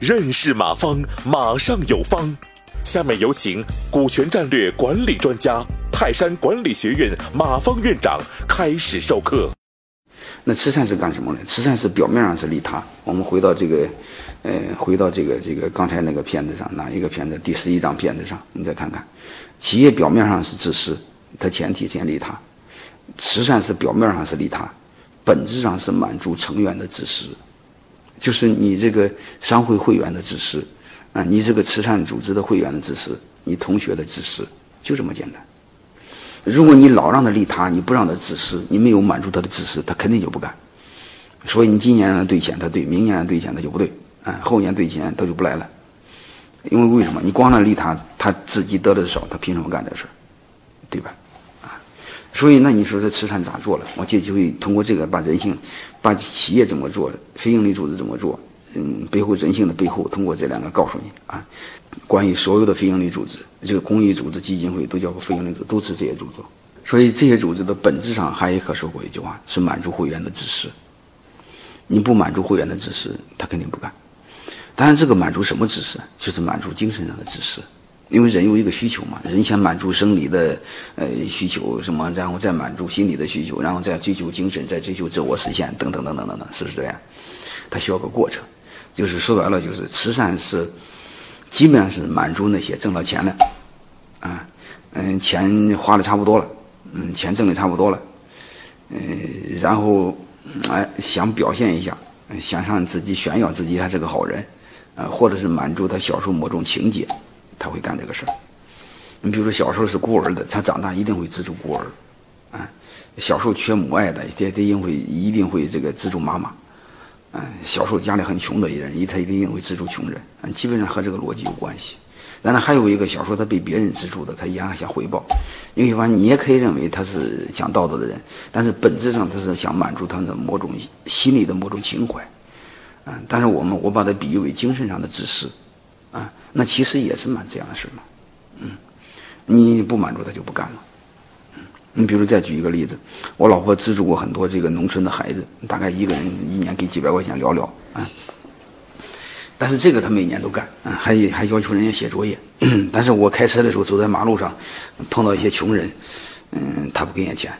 认识马方，马上有方。下面有请股权战略管理专家、泰山管理学院马方院长开始授课。那慈善是干什么呢？慈善是表面上是利他。我们回到这个，呃，回到这个这个刚才那个片子上，哪一个片子？第十一张片子上，你再看看，企业表面上是自私，它前提先利他；慈善是表面上是利他，本质上是满足成员的自私。就是你这个商会会员的自私，啊，你这个慈善组织的会员的自私，你同学的自私，就这么简单。如果你老让他利他，你不让他自私，你没有满足他的自私，他肯定就不干。所以你今年让他兑钱，他对；明年让他兑钱，他就不对；啊，后年兑钱，他就不来了。因为为什么？你光让利他，他自己得的少，他凭什么干这事？对吧？所以，那你说这慈善咋做了？我借机会通过这个把人性，把企业怎么做，非营利组织怎么做，嗯，背后人性的背后，通过这两个告诉你啊。关于所有的非营利组织，这个公益组织、基金会都叫非营利组织，都是这些组织。所以这些组织的本质上，还有一可说过一句话，是满足会员的自私。你不满足会员的自私，他肯定不干。当然，这个满足什么知识？就是满足精神上的知识。因为人有一个需求嘛，人先满足生理的呃需求，什么，然后再满足心理的需求，然后再追求精神，再追求自我实现，等等等等等等，是不是这样？它需要个过程，就是说白了，就是慈善是基本上是满足那些挣到钱了，啊，嗯，钱花的差不多了，嗯，钱挣的差不多了，嗯，然后哎想表现一下，想让自己炫耀自己还是个好人，啊，或者是满足他小时候某种情节。他会干这个事儿。你比如说，小时候是孤儿的，他长大一定会资助孤儿，啊，小时候缺母爱的，他他一定会一定会这个资助妈妈，嗯，小时候家里很穷的一人，他一定会资助穷人，嗯，基本上和这个逻辑有关系。但他还有一个小时候他被别人资助的，他一样想回报。因为反你也可以认为他是讲道德的人，但是本质上他是想满足他的某种心理的某种情怀，嗯，但是我们我把它比喻为精神上的自私。啊，那其实也是蛮这样的事嘛，嗯，你不满足他就不干了，嗯，你比如再举一个例子，我老婆资助过很多这个农村的孩子，大概一个人一年给几百块钱聊聊啊，但是这个他每年都干，啊，还还要求人家写作业，但是我开车的时候走在马路上，碰到一些穷人，嗯，他不给人家钱，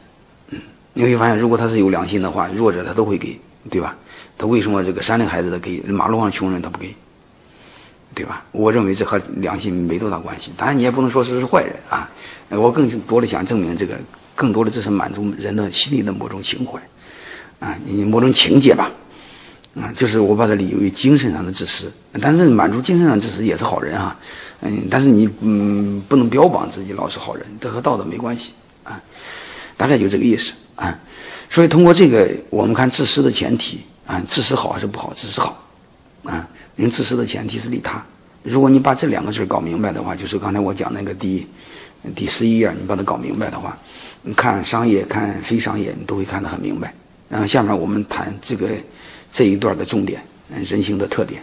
嗯，你会发现如果他是有良心的话，弱者他都会给，对吧？他为什么这个山里孩子他给，马路上穷人他不给？对吧？我认为这和良心没多大关系。当然，你也不能说是是坏人啊。我更多的想证明，这个更多的这是满足人的心里的某种情怀，啊，你某种情节吧，啊，就是我把它理为精神上的自私。但是满足精神上自私也是好人啊，嗯，但是你嗯不能标榜自己老是好人，这和道德没关系啊。大概就这个意思啊。所以通过这个，我们看自私的前提啊，自私好还是不好？自私好，啊。人自私的前提是利他。如果你把这两个字搞明白的话，就是刚才我讲那个第第十一页，你把它搞明白的话，你看商业、看非商业，你都会看得很明白。然后下面我们谈这个这一段的重点，人性的特点。